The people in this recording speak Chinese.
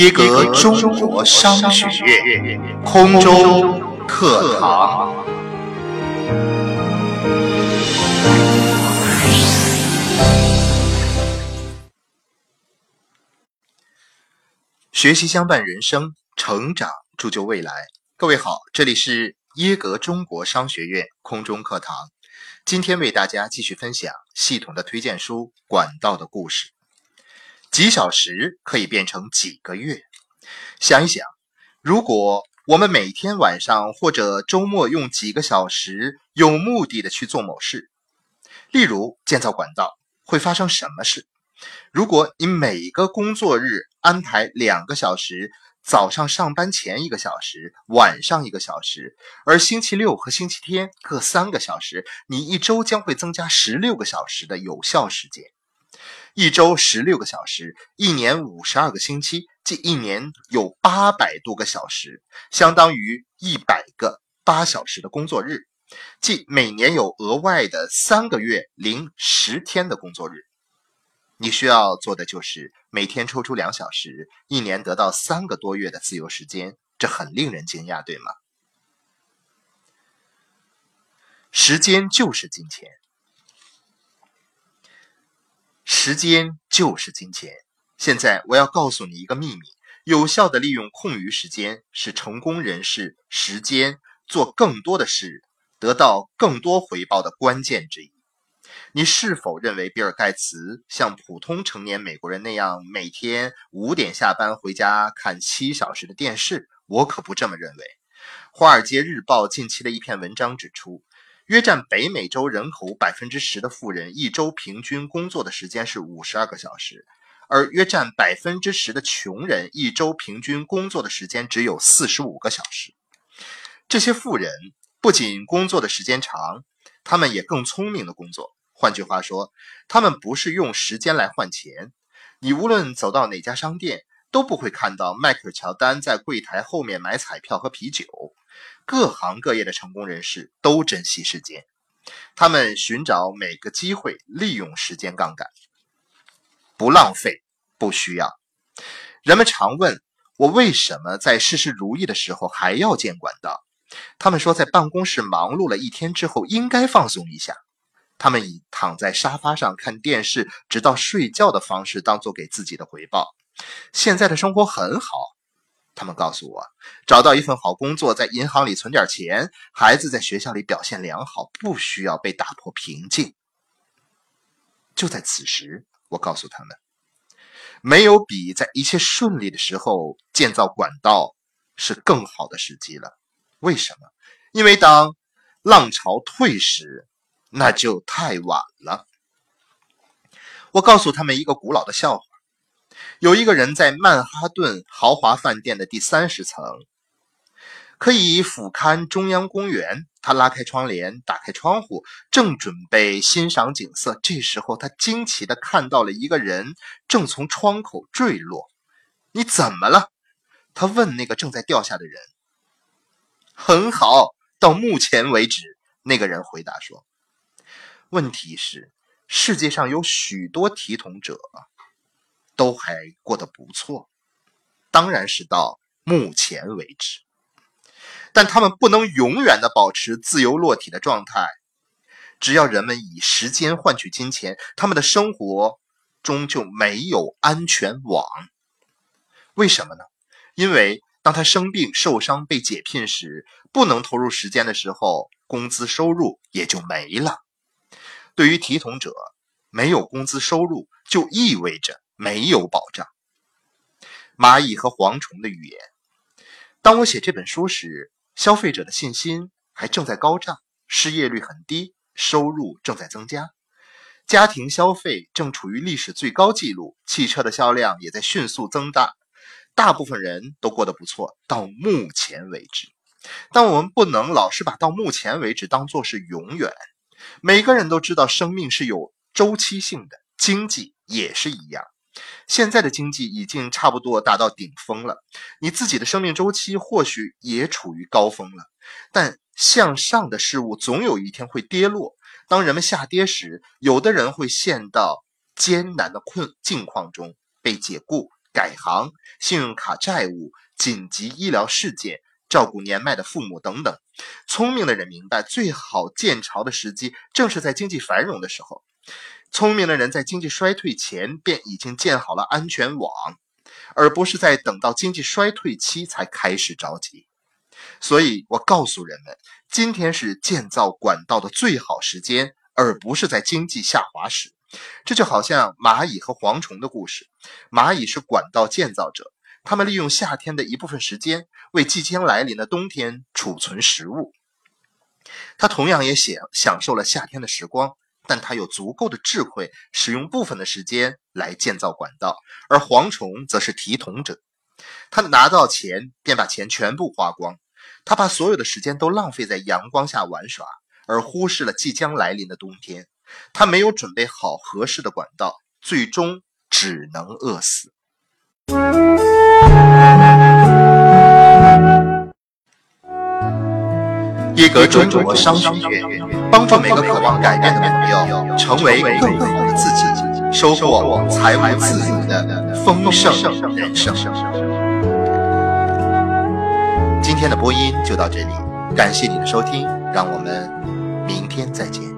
耶格中国商学院空中课堂。学习相伴人生，成长铸就未来。各位好，这里是耶格中国商学院空中课堂。今天为大家继续分享系统的推荐书《管道的故事》。几小时可以变成几个月。想一想，如果我们每天晚上或者周末用几个小时有目的的去做某事，例如建造管道，会发生什么事？如果你每个工作日安排两个小时，早上上班前一个小时，晚上一个小时，而星期六和星期天各三个小时，你一周将会增加十六个小时的有效时间。一周十六个小时，一年五十二个星期，即一年有八百多个小时，相当于一百个八小时的工作日，即每年有额外的三个月零十天的工作日。你需要做的就是每天抽出两小时，一年得到三个多月的自由时间，这很令人惊讶，对吗？时间就是金钱。时间就是金钱。现在我要告诉你一个秘密：有效的利用空余时间是成功人士时间做更多的事、得到更多回报的关键之一。你是否认为比尔·盖茨像普通成年美国人那样每天五点下班回家看七小时的电视？我可不这么认为。《华尔街日报》近期的一篇文章指出。约占北美洲人口百分之十的富人，一周平均工作的时间是五十二个小时；而约占百分之十的穷人，一周平均工作的时间只有四十五个小时。这些富人不仅工作的时间长，他们也更聪明的工作。换句话说，他们不是用时间来换钱。你无论走到哪家商店，都不会看到迈克尔·乔丹在柜台后面买彩票和啤酒。各行各业的成功人士都珍惜时间，他们寻找每个机会，利用时间杠杆，不浪费，不需要。人们常问我为什么在事事如意的时候还要建管道？他们说，在办公室忙碌了一天之后，应该放松一下。他们以躺在沙发上看电视直到睡觉的方式当做给自己的回报。现在的生活很好。他们告诉我，找到一份好工作，在银行里存点钱，孩子在学校里表现良好，不需要被打破平静。就在此时，我告诉他们，没有比在一切顺利的时候建造管道是更好的时机了。为什么？因为当浪潮退时，那就太晚了。我告诉他们一个古老的笑话。有一个人在曼哈顿豪华饭店的第三十层，可以俯瞰中央公园。他拉开窗帘，打开窗户，正准备欣赏景色。这时候，他惊奇地看到了一个人正从窗口坠落。“你怎么了？”他问那个正在掉下的人。“很好，到目前为止。”那个人回答说。“问题是，世界上有许多体统者。”都还过得不错，当然是到目前为止，但他们不能永远的保持自由落体的状态。只要人们以时间换取金钱，他们的生活中就没有安全网。为什么呢？因为当他生病、受伤、被解聘时，不能投入时间的时候，工资收入也就没了。对于体统者，没有工资收入就意味着。没有保障。蚂蚁和蝗虫的语言。当我写这本书时，消费者的信心还正在高涨，失业率很低，收入正在增加，家庭消费正处于历史最高纪录，汽车的销量也在迅速增大，大部分人都过得不错。到目前为止，但我们不能老是把到目前为止当做是永远。每个人都知道，生命是有周期性的，经济也是一样。现在的经济已经差不多达到顶峰了，你自己的生命周期或许也处于高峰了。但向上的事物总有一天会跌落。当人们下跌时，有的人会陷到艰难的困境况中，被解雇、改行、信用卡债务、紧急医疗事件、照顾年迈的父母等等。聪明的人明白，最好建巢的时机正是在经济繁荣的时候。聪明的人在经济衰退前便已经建好了安全网，而不是在等到经济衰退期才开始着急。所以我告诉人们，今天是建造管道的最好时间，而不是在经济下滑时。这就好像蚂蚁和蝗虫的故事。蚂蚁是管道建造者，他们利用夏天的一部分时间，为即将来临的冬天储存食物。它同样也享享受了夏天的时光，但他有足够的智慧，使用部分的时间来建造管道。而蝗虫则是提桶者，他拿到钱便把钱全部花光。他把所有的时间都浪费在阳光下玩耍，而忽视了即将来临的冬天。他没有准备好合适的管道，最终只能饿死。一格中国商学院，帮助每个渴望改变的朋友成为更好的自己，收获财务自由的丰盛人生。今天的播音就到这里，感谢你的收听，让我们明天再见。